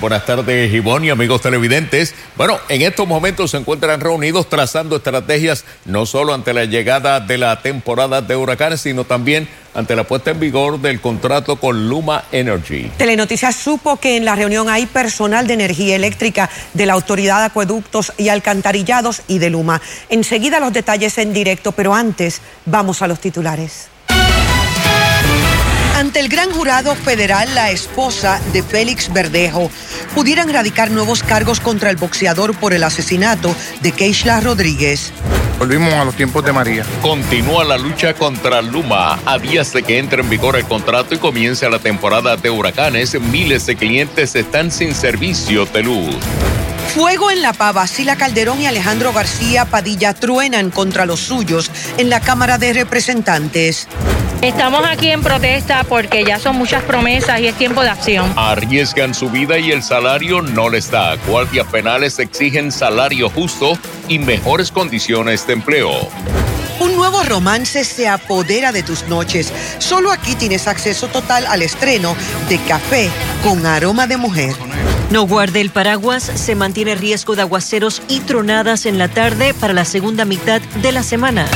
buenas tardes Ivonne y amigos televidentes. Bueno, en estos momentos se encuentran reunidos trazando estrategias no solo ante la llegada de la temporada de huracanes, sino también ante la puesta en vigor del contrato con Luma Energy. Telenoticias supo que en la reunión hay personal de energía eléctrica de la Autoridad de Acueductos y Alcantarillados y de Luma. Enseguida los detalles en directo, pero antes vamos a los titulares. Ante el gran jurado federal, la esposa de Félix Verdejo pudieran radicar nuevos cargos contra el boxeador por el asesinato de Keishla Rodríguez. Volvimos a los tiempos de María. Continúa la lucha contra Luma. A días de que entre en vigor el contrato y comience la temporada de huracanes, miles de clientes están sin servicio de luz. Fuego en La Pava, Sila Calderón y Alejandro García Padilla truenan contra los suyos en la Cámara de Representantes. Estamos aquí en protesta porque ya son muchas promesas y es tiempo de acción. Arriesgan su vida y el salario no les da. Guardias penales exigen salario justo y mejores condiciones de empleo. Un nuevo romance se apodera de tus noches. Solo aquí tienes acceso total al estreno de Café con aroma de mujer. No guarde el paraguas, se mantiene riesgo de aguaceros y tronadas en la tarde para la segunda mitad de la semana.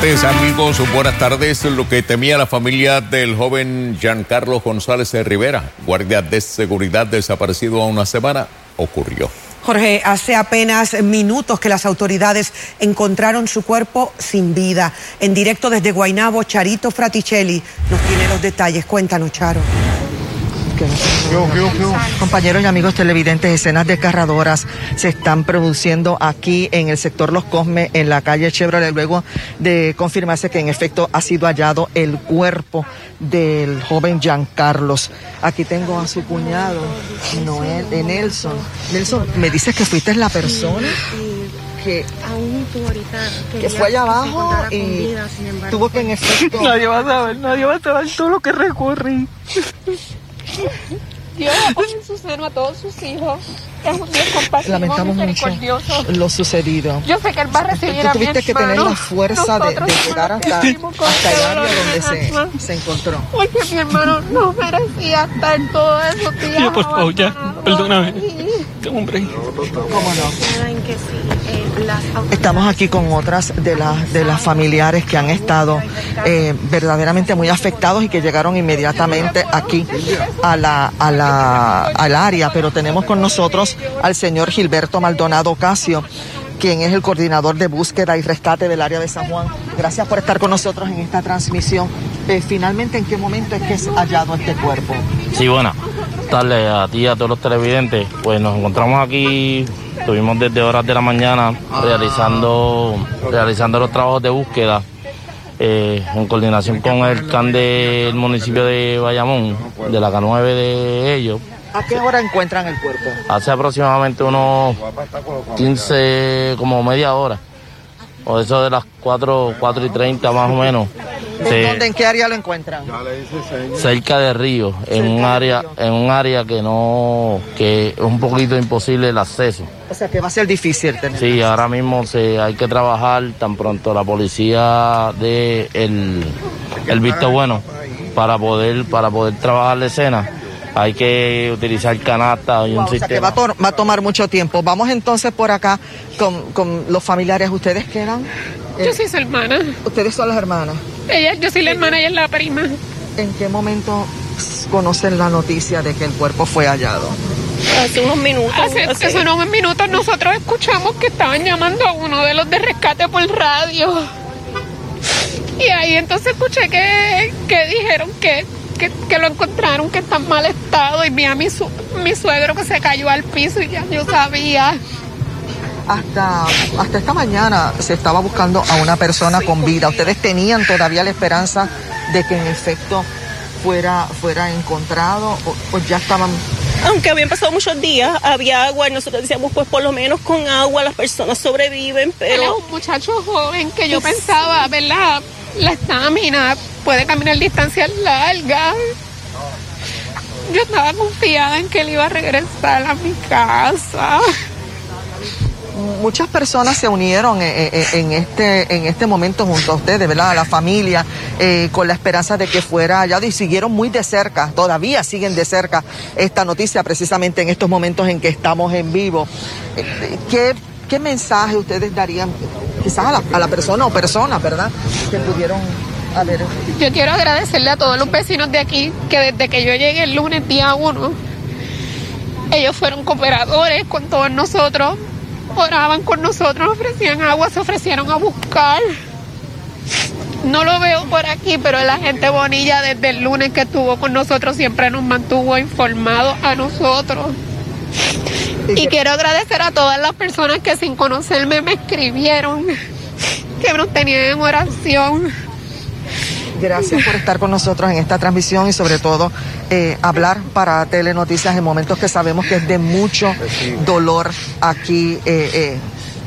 Amigos, buenas tardes. Lo que temía la familia del joven Giancarlo González Rivera, guardia de seguridad desaparecido a una semana, ocurrió. Jorge, hace apenas minutos que las autoridades encontraron su cuerpo sin vida. En directo desde Guainabo, Charito Fraticelli nos tiene los detalles. Cuéntanos, Charo. Compañeros y amigos televidentes, escenas desgarradoras se están produciendo aquí en el sector Los Cosmes, en la calle Chevrolet, luego de confirmarse que en efecto ha sido hallado el cuerpo del joven Carlos. Aquí tengo a su cuñado, Noel, de Nelson. Nelson, me dices que fuiste la persona que, que fue allá abajo y tuvo que en efecto... Nadie va a saber, nadie va a saber todo lo que recorrí. Dios en su seno a todos sus hijos. Es un Dios compasivo, Lamentamos mucho lo sucedido. Yo sé que él va a recibir Tú tuviste que tener la fuerza de, llegar hasta, hasta el área donde se, se, encontró. Porque mi hermano no merecía estar todo eso. Tío, por favor, ya, perdóname. Hombre. ¿Cómo no? Estamos aquí con otras de las de las familiares que han estado eh, verdaderamente muy afectados y que llegaron inmediatamente aquí a la, a la, al área, pero tenemos con nosotros al señor Gilberto Maldonado Casio quien es el coordinador de búsqueda y rescate del área de San Juan. Gracias por estar con nosotros en esta transmisión. Eh, finalmente, ¿en qué momento es que es hallado este cuerpo? Sí, bueno, darle a ti y a todos los televidentes. Pues nos encontramos aquí, estuvimos desde horas de la mañana realizando, realizando los trabajos de búsqueda. Eh, en coordinación con el CAN del municipio de Bayamón, de la K9 de ellos, ¿A qué hora encuentran el cuerpo? Hace aproximadamente unos 15, como media hora. O eso de las 4, 4 y 30 más o menos. ¿En, dónde, ¿En qué área lo encuentran? Cerca de Río, en un área, en un área que no, que es un poquito imposible el acceso. O sea que va a ser difícil tener. Sí, ahora mismo se, hay que trabajar tan pronto la policía de el, el visto bueno para poder, para poder trabajar la escena hay que utilizar canasta y un sistema. que va, a tomar mucho tiempo. Vamos entonces por acá con, los familiares. ¿Ustedes qué eran? Yo soy su hermana. ¿Ustedes son las hermanas? Ella, yo soy la hermana y ella es la prima. ¿En qué momento conocen la noticia de que el cuerpo fue hallado? Hace unos minutos. Hace, hace unos minutos nosotros escuchamos que estaban llamando a uno de los de rescate por radio. Y ahí entonces escuché que, que dijeron que que, lo encontraron que está en mal estado y vi a mi, mi suegro que se cayó al piso y ya yo sabía. Hasta, hasta esta mañana se estaba buscando a una persona con vida. ¿Ustedes tenían todavía la esperanza de que en efecto fuera, fuera encontrado o, ya estaban aunque habían pasado muchos días, había agua y nosotros decíamos, pues por lo menos con agua las personas sobreviven, pero... Él un muchacho joven que yo pensaba, ¿verdad? La estamina, puede caminar distancias largas. Yo estaba confiada en que él iba a regresar a mi casa. muchas personas se unieron en, este, en este momento junto a ustedes, ¿verdad? A la familia, con la esperanza de que fuera hallado y siguieron muy de cerca, todavía siguen de cerca esta noticia precisamente en estos momentos en que estamos en vivo. ¿Qué, qué mensaje ustedes darían quizás a la, persona o personas, ¿verdad? Que pudieron haber... Yo quiero agradecerle a todos los vecinos de aquí que desde que yo llegué el lunes día 1, ellos fueron cooperadores con todos nosotros, oraban con nosotros, ofrecían agua, se ofrecieron a buscar. No lo veo por aquí, pero la gente bonilla desde el lunes que estuvo con nosotros siempre nos mantuvo informados a nosotros. Y quiero agradecer a todas las personas que sin conocerme me escribieron, que nos tenían en oración. Gracias por estar con nosotros en esta transmisión y sobre todo eh, hablar para Telenoticias en momentos que sabemos que es de mucho dolor aquí. Eh, eh,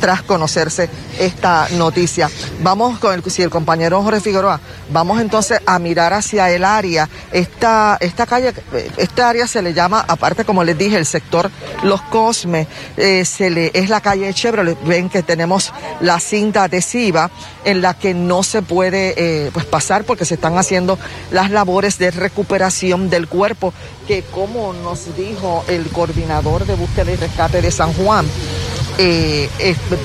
tras conocerse esta noticia. Vamos con el, si el compañero Jorge Figueroa, vamos entonces a mirar hacia el área. Esta, esta calle, esta área se le llama, aparte como les dije, el sector Los Cosmes, eh, se le, es la calle Chevrolet. Ven que tenemos la cinta adhesiva en la que no se puede eh, pues pasar porque se están haciendo las labores de recuperación del cuerpo, que como nos dijo el coordinador de búsqueda y rescate de San Juan, eh,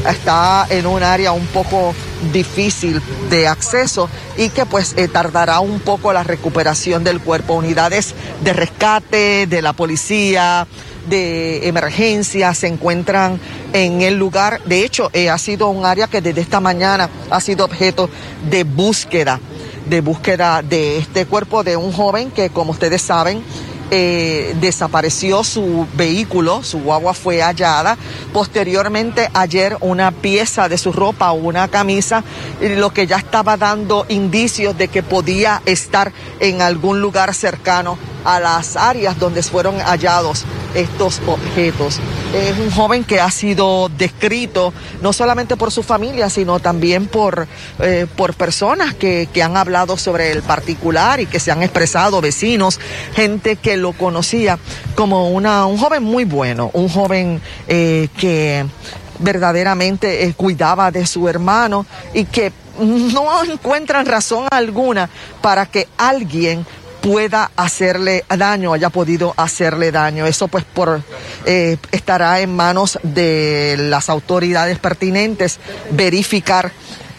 está en un área un poco difícil de acceso y que pues eh, tardará un poco la recuperación del cuerpo. Unidades de rescate de la policía, de emergencia se encuentran en el lugar. De hecho, eh, ha sido un área que desde esta mañana ha sido objeto de búsqueda, de búsqueda de este cuerpo de un joven que, como ustedes saben, eh, desapareció su vehículo, su guagua fue hallada. Posteriormente, ayer una pieza de su ropa, una camisa, lo que ya estaba dando indicios de que podía estar en algún lugar cercano a las áreas donde fueron hallados estos objetos. Es un joven que ha sido descrito no solamente por su familia, sino también por, eh, por personas que, que han hablado sobre el particular y que se han expresado, vecinos, gente que lo conocía como una, un joven muy bueno, un joven eh, que verdaderamente eh, cuidaba de su hermano y que no encuentran razón alguna para que alguien pueda hacerle daño, haya podido hacerle daño. Eso pues por eh, estará en manos de las autoridades pertinentes verificar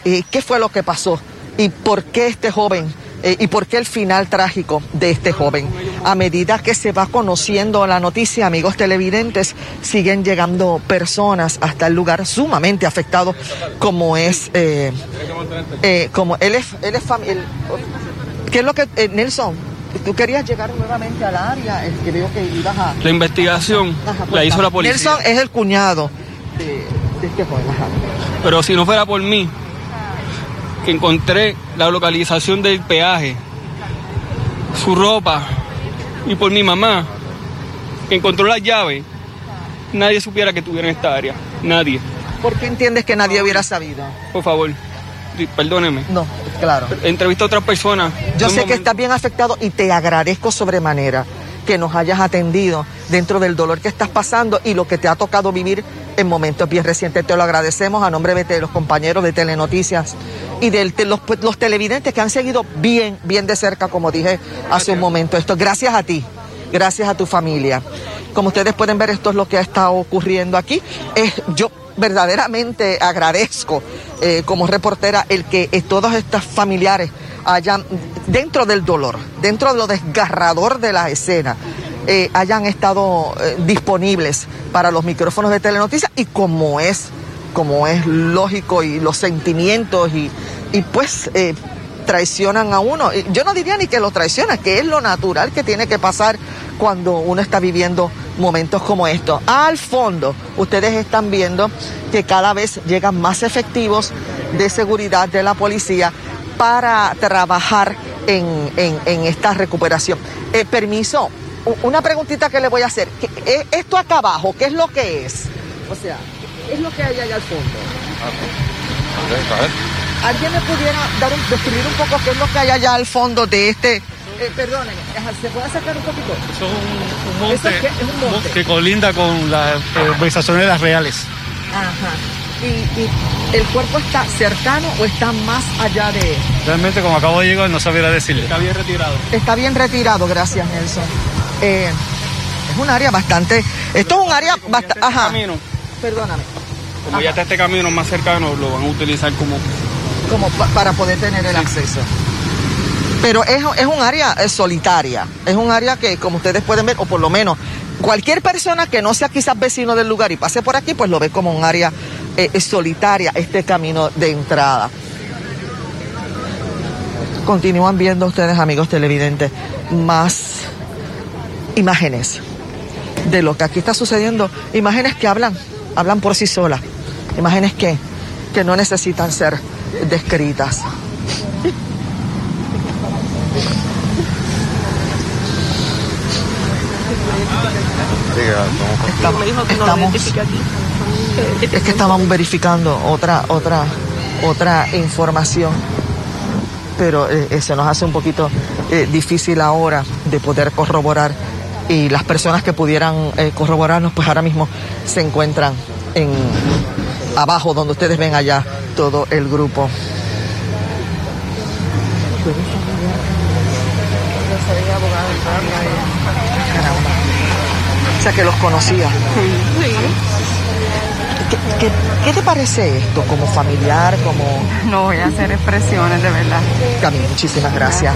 eh, qué fue lo que pasó y por qué este joven eh, y por qué el final trágico de este joven. A medida que se va conociendo la noticia, amigos televidentes, siguen llegando personas hasta el lugar sumamente afectado como es, como él es, él es ¿Qué es lo que, Nelson? Tú querías llegar nuevamente al área, que veo que ibas a... La investigación la pues, hizo la policía. Nelson es el cuñado de, este joven. Pero si no fuera por mí, que encontré la localización del peaje, su ropa, y por mi mamá, que encontró la llave, nadie supiera que estuviera en esta área. Nadie. ¿Por qué entiendes que nadie hubiera sabido? Por favor perdóneme. No, claro. Entrevisto a otras personas. Yo sé que estás bien afectado y te agradezco sobremanera que nos hayas atendido dentro del dolor que estás pasando y lo que te ha tocado vivir en momentos bien recientes. Te lo agradecemos a nombre de los compañeros de Telenoticias y de los, los televidentes que han seguido bien, bien de cerca, como dije hace un momento. Esto, gracias a ti, gracias a tu familia. Como ustedes pueden ver, esto es lo que ha estado ocurriendo aquí. Yo verdaderamente agradezco eh, como reportera el que eh, todos estos familiares hayan, dentro del dolor, dentro de lo desgarrador de la escena, eh, hayan estado disponibles para los micrófonos de telenoticias y como es, como es lógico y los sentimientos y pues traicionan a uno. Yo no diría ni que lo traiciona, que es lo natural que tiene que pasar cuando uno está viviendo momentos como estos. Al fondo, ustedes están viendo que cada vez llegan más efectivos de seguridad de la policía para trabajar en, esta recuperación. Eh, permiso, una preguntita que le voy a hacer. Eh, ¿Esto acá abajo, qué es lo que es? O sea, ¿qué es lo que hay allá al fondo? ¿Alguien me pudiera dar un, describir un poco qué es lo que hay allá al fondo de este eh, perdóneme, ¿se puede sacar un poquito? Eso es un, monte, que colinda con las urbanizaciones de las reales. Ajá. ¿Y, el cuerpo está cercano o está más allá de...? Realmente, como acabo de llegar, no sabía decirle. Está bien retirado. Está bien retirado, gracias, Nelson. Eh, es un área bastante... Esto es un área bastante... Ajá. Camino, Perdóname. Como ya está este camino más cercano, lo van a utilizar como... Como para poder tener el acceso. Pero es, es un área eh, solitaria, es un área que, como ustedes pueden ver, o por lo menos cualquier persona que no sea quizás vecino del lugar y pase por aquí, pues lo ve como un área eh, solitaria, este camino de entrada. Continúan viendo ustedes, amigos televidentes, más imágenes de lo que aquí está sucediendo, imágenes que hablan, hablan por sí solas, imágenes que, que no necesitan ser descritas. Estamos, es que estábamos verificando otra, otra, otra información, pero eh, eh, se nos hace un poquito eh, difícil ahora de poder corroborar y las personas que pudieran corroborarnos, pues ahora mismo se encuentran en abajo, donde ustedes ven allá todo el grupo. O sea, que los conocía. Sí. ¿Qué, te parece esto como familiar, como...? No voy a hacer expresiones, de verdad. También, muchísimas gracias.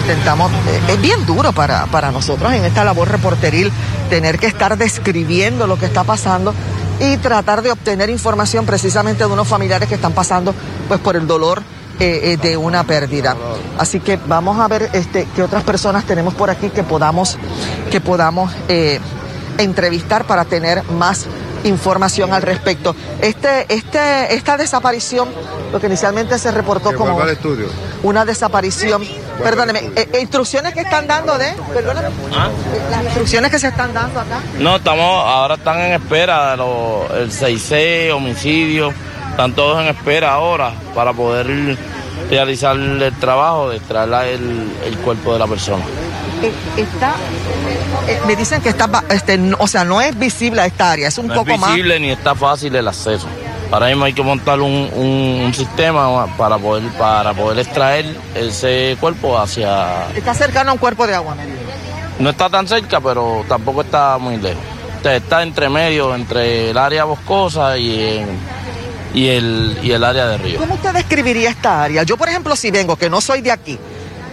Intentamos, eh, es bien duro para, para nosotros en esta labor reporteril tener que estar describiendo lo que está pasando y tratar de obtener información precisamente de unos familiares que están pasando pues por el dolor eh, eh, de una pérdida. Así que vamos a ver este, qué otras personas tenemos por aquí que podamos, que podamos eh, entrevistar para tener más información al respecto. Este, este, esta desaparición, lo que inicialmente se reportó como una desaparición, perdóneme, instrucciones que están dando de, perdóneme, ¿Ah? las instrucciones que se están dando acá. No, estamos, ahora están en espera de el 6C, homicidio están todos en espera ahora para poder realizar el trabajo de extraer el, cuerpo de la persona. Eh, está, eh, me dicen que está, este, o sea, no es visible esta área, es un poco más. No es visible ni está fácil el acceso. Ahora mismo hay que montar un, sistema para poder, para poder extraer ese cuerpo hacia... ¿Está cercano a un cuerpo de agua? No está tan cerca, pero tampoco está muy lejos. Está entre medio, entre el área boscosa y en, y el, y el área de río. ¿Cómo usted describiría esta área? Yo, por ejemplo, si vengo, que no soy de aquí,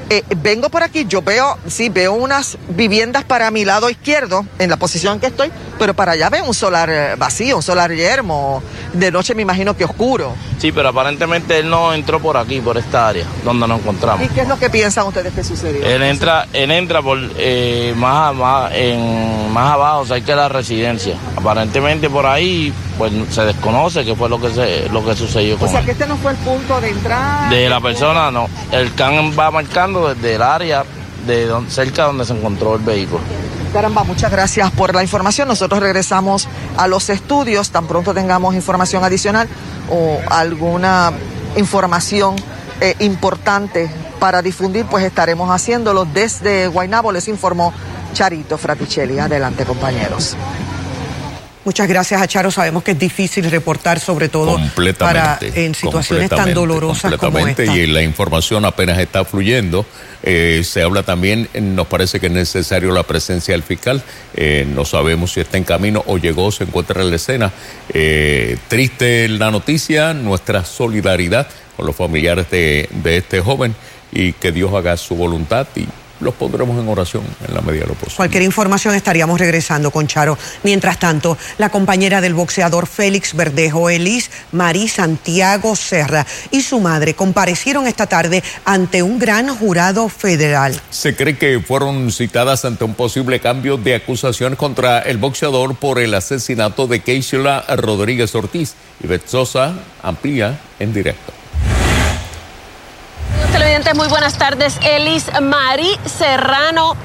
eh, vengo por aquí, yo veo, sí, veo unas viviendas para mi lado izquierdo, en la posición en que estoy, pero para allá veo un solar eh, vacío, un solar yermo, de noche me imagino que oscuro. Sí, pero aparentemente él no entró por aquí, por esta área, donde nos encontramos. ¿Y qué es lo que piensan ustedes que sucedió? Él entra, él entra por eh, más, más, en, más abajo, cerca de la residencia. Aparentemente por ahí, pues se desconoce qué fue lo que se, lo que sucedió con O sea, que este no fue el punto de entrada. De la persona, no. El can va marcando desde el área de cerca donde se encontró el vehículo. Caramba, muchas gracias por la información. Nosotros regresamos a los estudios tan pronto tengamos información adicional o alguna información eh, importante para difundir, pues estaremos haciéndolo desde Guaynabo, les informó Charito Fraticelli. Adelante, compañeros. Muchas gracias a Charo. Sabemos que es difícil reportar, sobre todo para en situaciones tan dolorosas como esta. Y la información apenas está fluyendo. Eh, se habla también, nos parece que es necesario la presencia del fiscal. Eh, no sabemos si está en camino o llegó, se encuentra en la escena. Eh, triste la noticia, nuestra solidaridad con los familiares de, de este joven y que Dios haga su voluntad y los pondremos en oración en la medida de lo posible. Cualquier información estaríamos regresando con Charo. Mientras tanto, la compañera del boxeador Félix Verdejo, Elis Marí Santiago Serra y su madre comparecieron esta tarde ante un gran jurado federal. Se cree que fueron citadas ante un posible cambio de acusación contra el boxeador por el asesinato de Keishla Rodríguez Ortiz. Y Betzosa amplía en directo muy buenas tardes. Elis Mari Serrano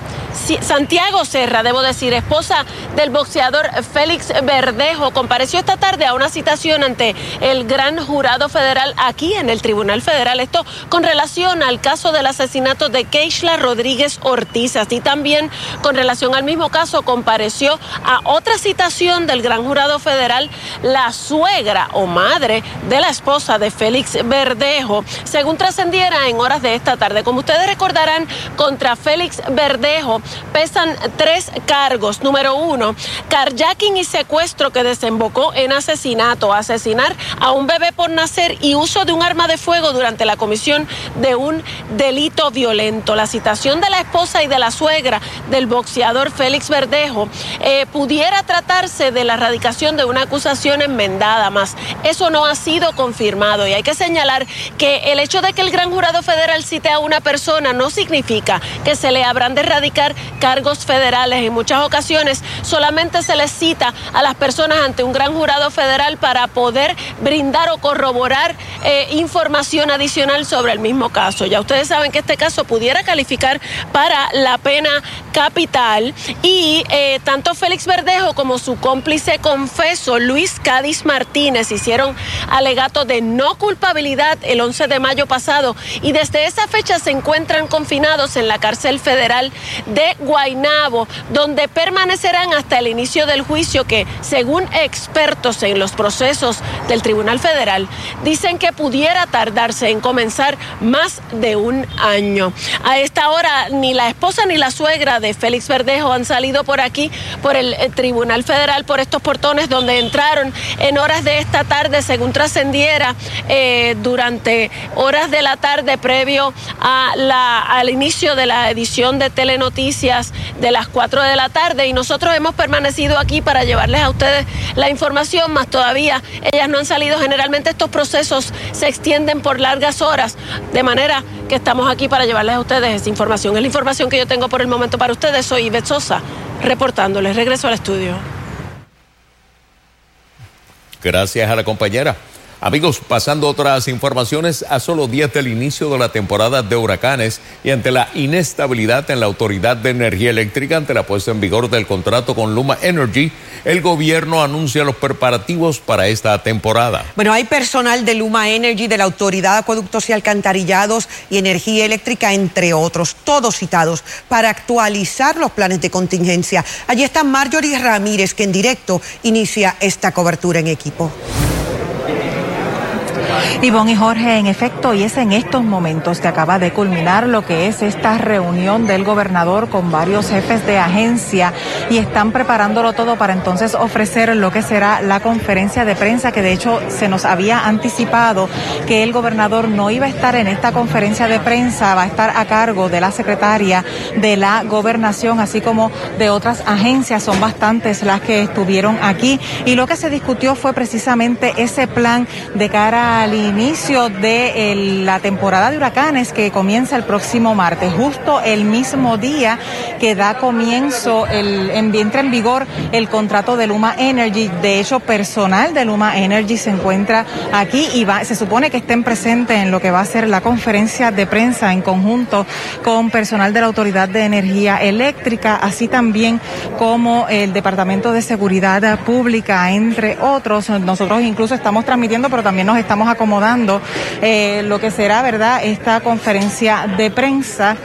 Santiago Serra, debo decir, esposa del boxeador Félix Verdejo, compareció esta tarde a una citación ante el gran jurado federal aquí en el Tribunal Federal. Esto con relación al caso del asesinato de Keishla Rodríguez Ortiz. Así también con relación al mismo caso compareció a otra citación del gran jurado federal la suegra o madre de la esposa de Félix Verdejo, según trascendiera en horas de esta tarde. Como ustedes recordarán, contra Félix Verdejo pesan tres cargos. Número uno, carjacking y secuestro que desembocó en asesinato, asesinar a un bebé por nacer y uso de un arma de fuego durante la comisión de un delito violento. La citación de la esposa y de la suegra del boxeador Félix Verdejo eh, pudiera tratarse de la erradicación de una acusación enmendada, más eso no ha sido confirmado y hay que señalar que el hecho de que el gran jurado federal cite a una persona no significa que se le habrán de erradicar cargos federales. En muchas ocasiones solamente se les cita a las personas ante un gran jurado federal para poder brindar o corroborar eh, información adicional sobre el mismo caso. Ya ustedes saben que este caso pudiera calificar para la pena capital y eh, tanto Félix Verdejo como su cómplice confeso Luis Cádiz Martínez hicieron alegato de no culpabilidad el 11 de mayo pasado y desde esa fecha se encuentran confinados en la cárcel federal de Guainabo, donde permanecerán hasta el inicio del juicio que, según expertos en los procesos del Tribunal Federal, dicen que pudiera tardarse en comenzar más de un año. A esta hora ni la esposa ni la suegra de Félix Verdejo han salido por aquí, por el eh, Tribunal Federal, por estos portones donde entraron en horas de esta tarde, según trascendiera, eh, durante horas de la tarde al inicio de la edición de Telenoticias de las 4 de la tarde y nosotros hemos permanecido aquí para llevarles a ustedes la información, más todavía ellas no han salido. Generalmente estos procesos se extienden por largas horas, de manera que estamos aquí para llevarles a ustedes esa información. Es la información que yo tengo por el momento para ustedes. Soy Ivette Sosa, reportándoles. Regreso al estudio. Gracias a la compañera. Amigos, pasando otras informaciones, a solo días del inicio de la temporada de huracanes y ante la inestabilidad en la Autoridad de Energía Eléctrica ante la puesta en vigor del contrato con Luma Energy, el gobierno anuncia los preparativos para esta temporada. Bueno, hay personal de Luma Energy, de la Autoridad de Acueductos y Alcantarillados y Energía Eléctrica, entre otros, todos citados para actualizar los planes de contingencia. Allí está Marjorie Ramírez, que en directo inicia esta cobertura en equipo. Ivonne y Jorge, en efecto, y es en estos momentos que acaba de culminar lo que es esta reunión del gobernador con varios jefes de agencia y están preparándolo todo para entonces ofrecer lo que será la conferencia de prensa que de hecho se nos había anticipado que el gobernador no iba a estar en esta conferencia de prensa, va a estar a cargo de la secretaria de la gobernación, así como de otras agencias, son bastantes las que estuvieron aquí. Y lo que se discutió fue precisamente ese plan de cara al inicio de la temporada de huracanes que comienza el próximo martes, justo el mismo día que da comienzo, el, entra en vigor el contrato de Luma Energy. De hecho, personal de Luma Energy se encuentra aquí y va, se supone que estén presentes en lo que va a ser la conferencia de prensa en conjunto con personal de la Autoridad de Energía Eléctrica, así también como el Departamento de Seguridad Pública, entre otros. Nosotros incluso estamos transmitiendo, pero también nos estamos acomodando eh, lo que será, ¿verdad?, esta conferencia de prensa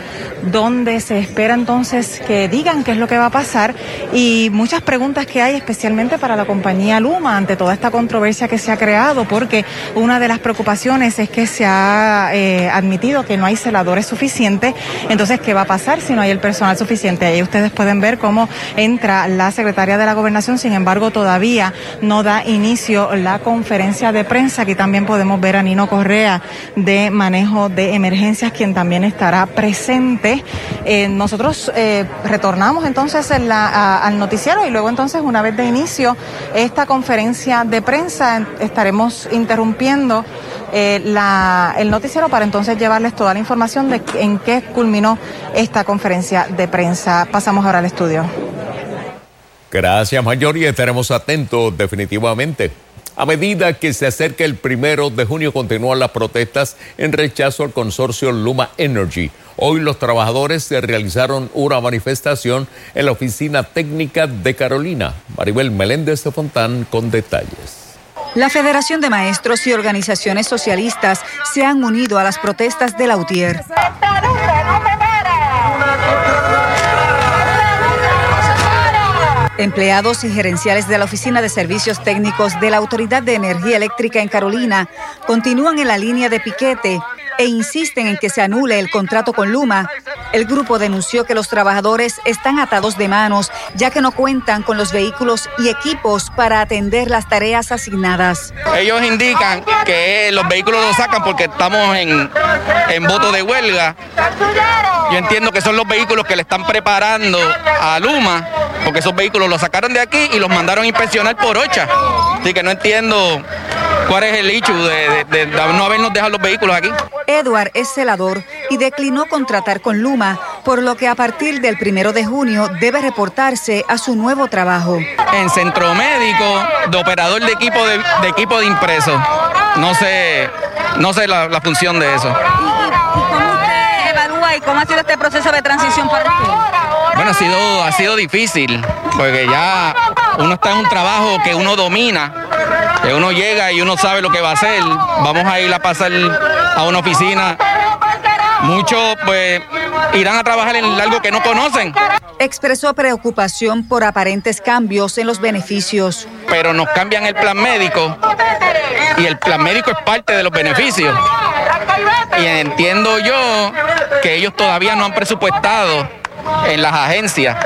donde se espera entonces que digan qué es lo que va a pasar y muchas preguntas que hay especialmente para la compañía Luma ante toda esta controversia que se ha creado porque una de las preocupaciones es que se ha eh, admitido que no hay celadores suficientes, entonces ¿qué va a pasar si no hay el personal suficiente? Ahí ustedes pueden ver cómo entra la secretaria de la gobernación, sin embargo todavía no da inicio la conferencia de prensa, aquí también podemos podemos ver a Nino Correa de manejo de emergencias, quien también estará presente. Eh, nosotros eh, retornamos entonces al noticiero y luego entonces una vez de inicio esta conferencia de prensa estaremos interrumpiendo eh, el noticiero para entonces llevarles toda la información de en qué culminó esta conferencia de prensa. Pasamos ahora al estudio. Gracias, Mayor, y estaremos atentos definitivamente. A medida que se acerca el primero de junio, continúan las protestas en rechazo al consorcio Luma Energy. Hoy los trabajadores se realizaron una manifestación en la oficina técnica de Carolina. Maribel Meléndez de Fontán con detalles. La Federación de Maestros y organizaciones socialistas se han unido a las protestas de Lautier. Empleados y gerenciales de la Oficina de Servicios Técnicos de la Autoridad de Energía Eléctrica en Carolina continúan en la línea de piquete e insisten en que se anule el contrato con Luma. El grupo denunció que los trabajadores están atados de manos ya que no cuentan con los vehículos y equipos para atender las tareas asignadas. Ellos indican que los vehículos los sacan porque estamos en, en voto de huelga. Yo entiendo que son los vehículos que le están preparando a Luma, porque esos vehículos los sacaron de aquí y los mandaron a inspeccionar por OCHA. Así que no entiendo cuál es el hecho de, no habernos dejado los vehículos aquí. Edward es celador y declinó contratar con Luma, por lo que a partir del primero de junio debe reportarse a su nuevo trabajo. En centro médico, de operador de equipo de, equipo de impreso. No sé, no sé la, función de eso. ¿Y, cómo usted evalúa y cómo ha sido este proceso de transición para usted? Bueno, ha sido, ha sido difícil, porque ya uno está en un trabajo que uno domina uno llega y uno sabe lo que va a hacer. Vamos a ir a pasar a una oficina. Muchos pues irán a trabajar en algo que no conocen. Expresó preocupación por aparentes cambios en los beneficios. Pero nos cambian el plan médico y el plan médico es parte de los beneficios. Y entiendo yo que ellos todavía no han presupuestado en las agencias.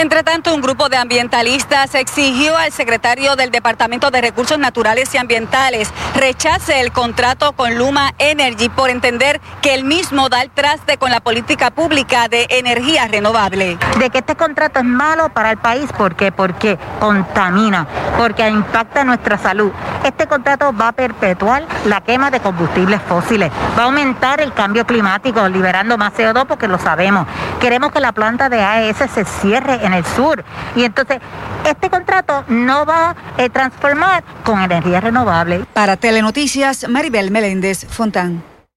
Entre tanto, un grupo de ambientalistas exigió al secretario del Departamento de Recursos Naturales y Ambientales rechace el contrato con Luma Energy por entender que el mismo da el traste con la política pública de energía renovable. De que este contrato es malo para el país, ¿por qué? Porque contamina, porque impacta nuestra salud. Este contrato va a perpetuar la quema de combustibles fósiles, va a aumentar el cambio climático, liberando más CO2 porque lo sabemos. Queremos que la planta de AES se cierre en el sur. Y entonces, este contrato no va a transformar con energía renovable. Para Telenoticias, Maribel Meléndez Fontán.